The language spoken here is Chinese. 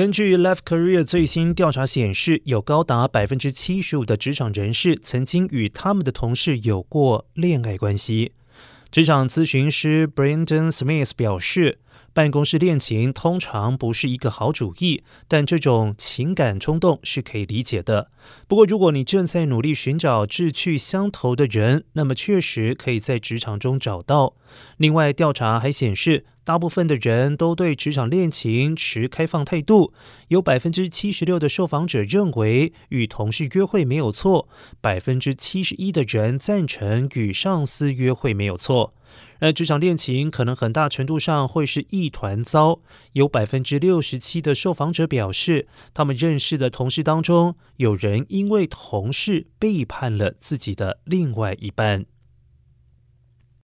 根据 Life Career 最新调查显示，有高达百分之七十五的职场人士曾经与他们的同事有过恋爱关系。职场咨询师 Brandon Smith 表示。办公室恋情通常不是一个好主意，但这种情感冲动是可以理解的。不过，如果你正在努力寻找志趣相投的人，那么确实可以在职场中找到。另外，调查还显示，大部分的人都对职场恋情持开放态度。有百分之七十六的受访者认为与同事约会没有错，百分之七十一的人赞成与上司约会没有错。而职场恋情可能很大程度上会是一团糟。有百分之六十七的受访者表示，他们认识的同事当中，有人因为同事背叛了自己的另外一半。